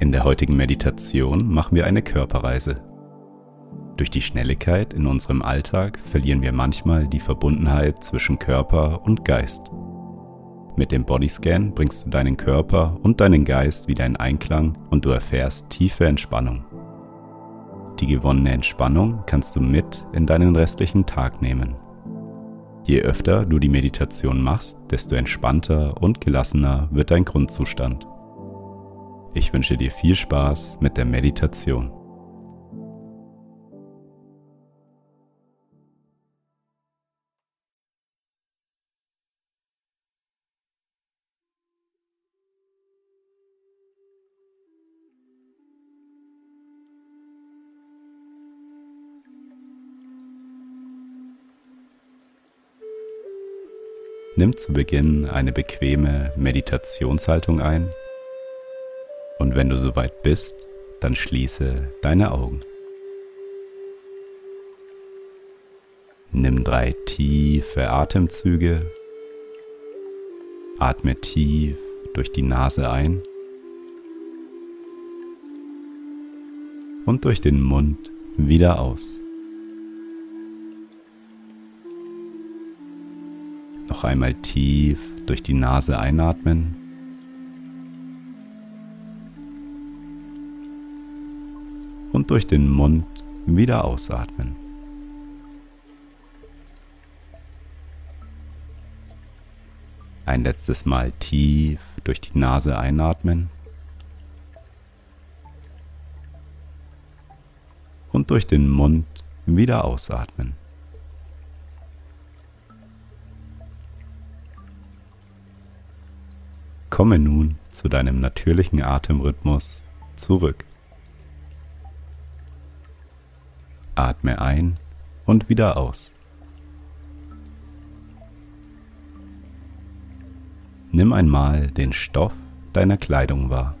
In der heutigen Meditation machen wir eine Körperreise. Durch die Schnelligkeit in unserem Alltag verlieren wir manchmal die Verbundenheit zwischen Körper und Geist. Mit dem Bodyscan bringst du deinen Körper und deinen Geist wieder in Einklang und du erfährst tiefe Entspannung. Die gewonnene Entspannung kannst du mit in deinen restlichen Tag nehmen. Je öfter du die Meditation machst, desto entspannter und gelassener wird dein Grundzustand. Ich wünsche dir viel Spaß mit der Meditation. Nimm zu Beginn eine bequeme Meditationshaltung ein und wenn du soweit bist, dann schließe deine Augen. Nimm drei tiefe Atemzüge. Atme tief durch die Nase ein und durch den Mund wieder aus. Noch einmal tief durch die Nase einatmen. Und durch den Mund wieder ausatmen. Ein letztes Mal tief durch die Nase einatmen. Und durch den Mund wieder ausatmen. Komme nun zu deinem natürlichen Atemrhythmus zurück. Atme ein und wieder aus. Nimm einmal den Stoff deiner Kleidung wahr.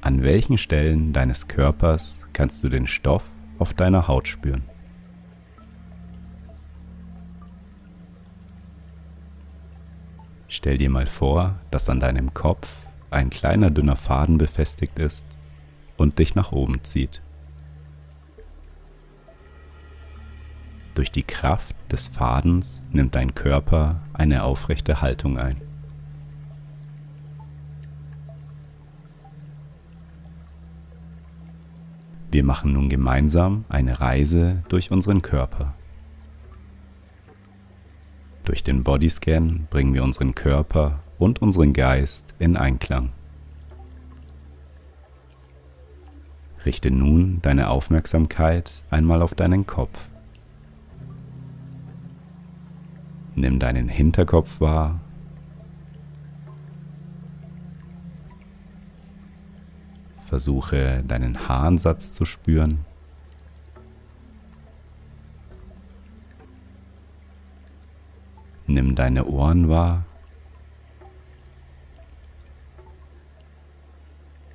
An welchen Stellen deines Körpers kannst du den Stoff auf deiner Haut spüren? Stell dir mal vor, dass an deinem Kopf ein kleiner dünner Faden befestigt ist und dich nach oben zieht. Durch die Kraft des Fadens nimmt dein Körper eine aufrechte Haltung ein. Wir machen nun gemeinsam eine Reise durch unseren Körper. Durch den Bodyscan bringen wir unseren Körper und unseren Geist in Einklang. Richte nun deine Aufmerksamkeit einmal auf deinen Kopf. Nimm deinen Hinterkopf wahr. Versuche deinen Haaransatz zu spüren. Nimm deine Ohren wahr.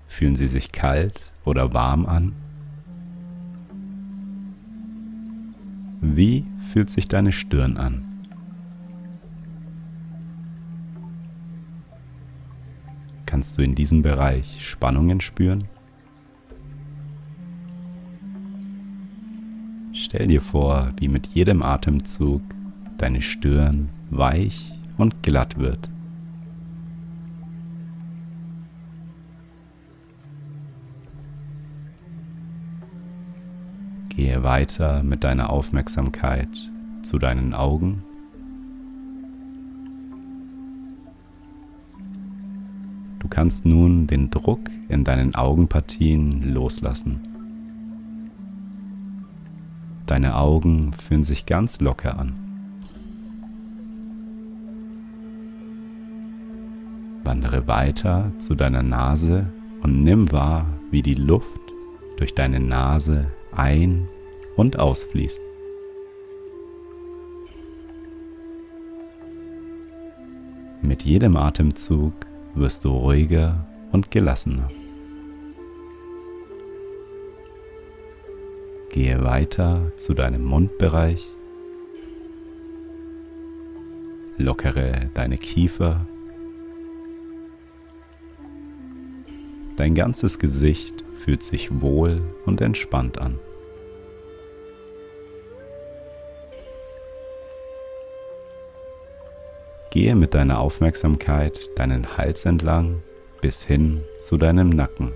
Fühlen sie sich kalt oder warm an? Wie fühlt sich deine Stirn an? Kannst du in diesem Bereich Spannungen spüren? Stell dir vor, wie mit jedem Atemzug deine Stirn weich und glatt wird. Gehe weiter mit deiner Aufmerksamkeit zu deinen Augen. Kannst nun den Druck in deinen Augenpartien loslassen. Deine Augen fühlen sich ganz locker an. Wandere weiter zu deiner Nase und nimm wahr, wie die Luft durch deine Nase ein- und ausfließt. Mit jedem Atemzug wirst du ruhiger und gelassener. Gehe weiter zu deinem Mundbereich. Lockere deine Kiefer. Dein ganzes Gesicht fühlt sich wohl und entspannt an. Gehe mit deiner Aufmerksamkeit deinen Hals entlang bis hin zu deinem Nacken.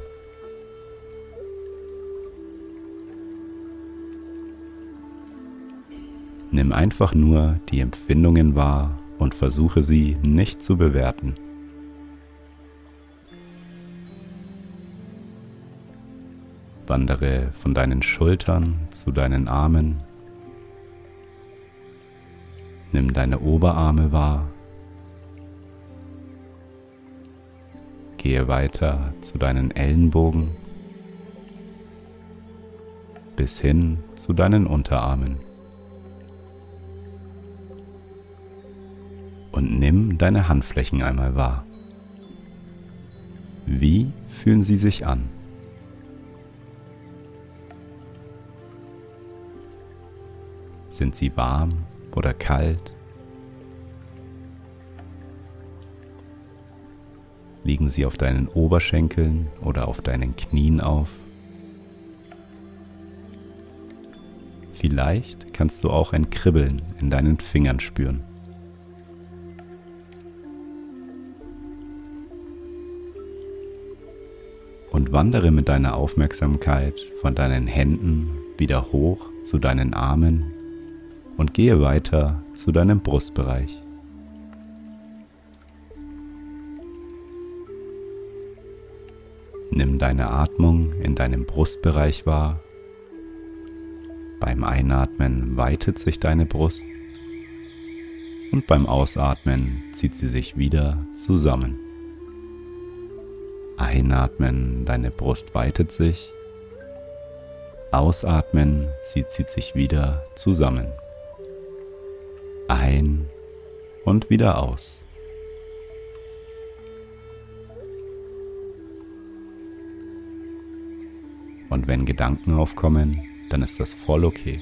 Nimm einfach nur die Empfindungen wahr und versuche sie nicht zu bewerten. Wandere von deinen Schultern zu deinen Armen. Nimm deine Oberarme wahr. Gehe weiter zu deinen Ellenbogen bis hin zu deinen Unterarmen. Und nimm deine Handflächen einmal wahr. Wie fühlen sie sich an? Sind sie warm oder kalt? Liegen sie auf deinen Oberschenkeln oder auf deinen Knien auf? Vielleicht kannst du auch ein Kribbeln in deinen Fingern spüren. Und wandere mit deiner Aufmerksamkeit von deinen Händen wieder hoch zu deinen Armen und gehe weiter zu deinem Brustbereich. Nimm deine Atmung in deinem Brustbereich wahr. Beim Einatmen weitet sich deine Brust und beim Ausatmen zieht sie sich wieder zusammen. Einatmen, deine Brust weitet sich. Ausatmen, sie zieht sich wieder zusammen ein und wieder aus. Und wenn Gedanken aufkommen, dann ist das voll okay.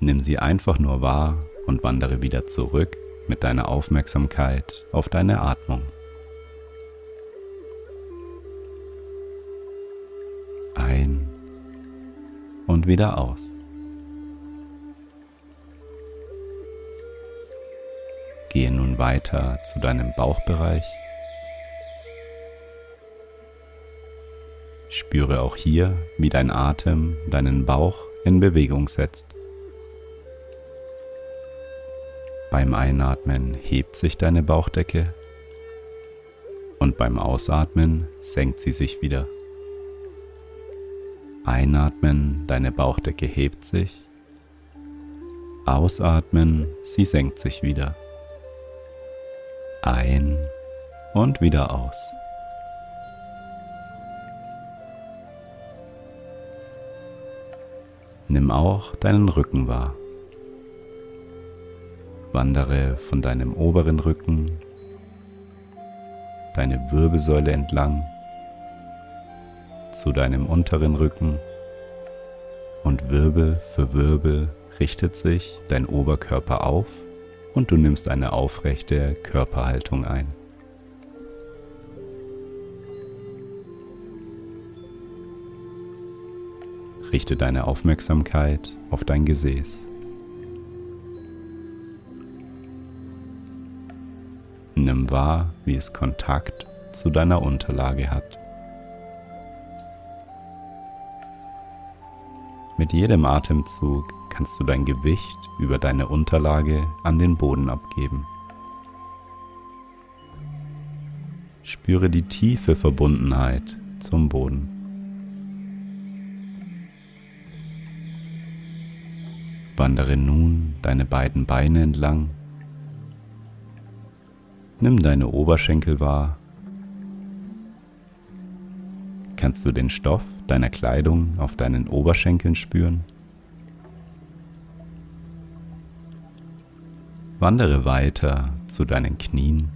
Nimm sie einfach nur wahr und wandere wieder zurück mit deiner Aufmerksamkeit auf deine Atmung. Ein und wieder aus. Gehe nun weiter zu deinem Bauchbereich. Spüre auch hier, wie dein Atem deinen Bauch in Bewegung setzt. Beim Einatmen hebt sich deine Bauchdecke und beim Ausatmen senkt sie sich wieder. Einatmen, deine Bauchdecke hebt sich. Ausatmen, sie senkt sich wieder ein und wieder aus. Nimm auch deinen Rücken wahr. Wandere von deinem oberen Rücken deine Wirbelsäule entlang zu deinem unteren Rücken und Wirbel für Wirbel richtet sich dein Oberkörper auf und du nimmst eine aufrechte Körperhaltung ein. Richte deine Aufmerksamkeit auf dein Gesäß. Nimm wahr, wie es Kontakt zu deiner Unterlage hat. Mit jedem Atemzug kannst du dein Gewicht über deine Unterlage an den Boden abgeben. Spüre die tiefe Verbundenheit zum Boden. Wandere nun deine beiden Beine entlang. Nimm deine Oberschenkel wahr. Kannst du den Stoff deiner Kleidung auf deinen Oberschenkeln spüren? Wandere weiter zu deinen Knien.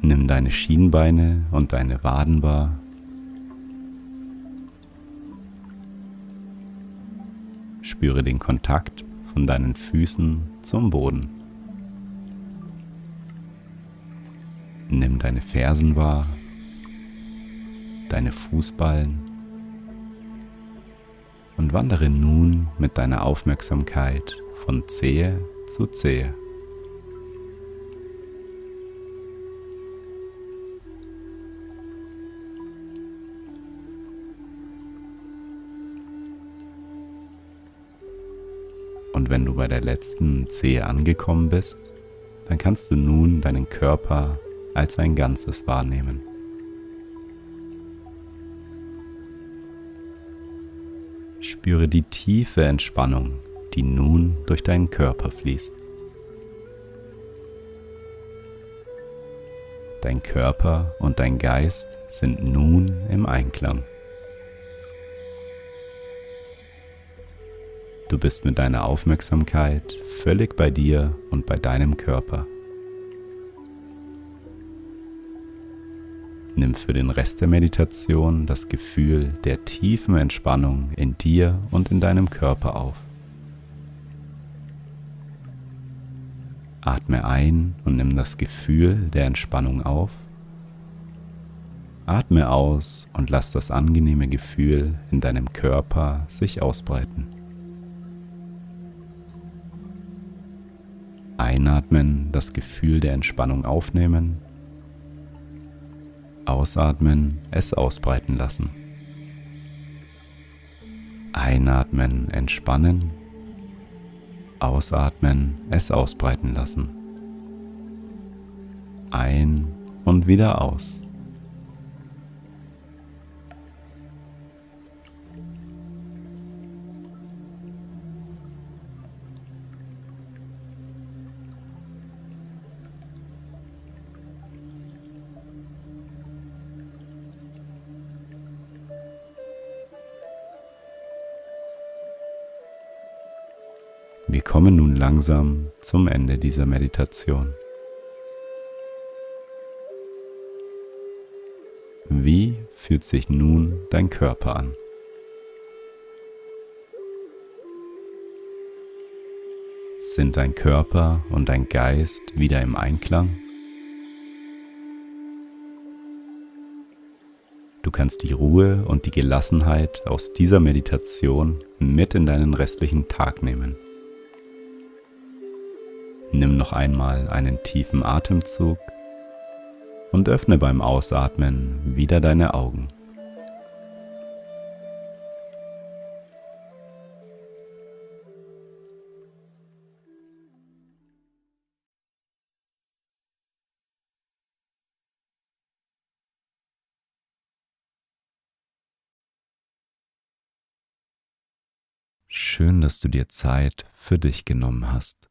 Nimm deine Schienbeine und deine Waden wahr. Spüre den Kontakt von deinen Füßen zum Boden. Nimm deine Fersen wahr, deine Fußballen und wandere nun mit deiner Aufmerksamkeit von Zehe zu Zehe. Und wenn du bei der letzten Zehe angekommen bist, dann kannst du nun deinen Körper als ein Ganzes wahrnehmen. Spüre die tiefe Entspannung, die nun durch deinen Körper fließt. Dein Körper und dein Geist sind nun im Einklang. Du bist mit deiner Aufmerksamkeit völlig bei dir und bei deinem Körper. Nimm für den Rest der Meditation das Gefühl der tiefen Entspannung in dir und in deinem Körper auf. Atme ein und nimm das Gefühl der Entspannung auf. Atme aus und lass das angenehme Gefühl in deinem Körper sich ausbreiten. Einatmen, das Gefühl der Entspannung aufnehmen. Ausatmen, es ausbreiten lassen. Einatmen, entspannen. Ausatmen, es ausbreiten lassen. Ein und wieder aus. Wir kommen nun langsam zum Ende dieser Meditation. Wie fühlt sich nun dein Körper an? Sind dein Körper und dein Geist wieder im Einklang? Du kannst die Ruhe und die Gelassenheit aus dieser Meditation mit in deinen restlichen Tag nehmen. Nimm noch einmal einen tiefen Atemzug und öffne beim Ausatmen wieder deine Augen. Schön, dass du dir Zeit für dich genommen hast.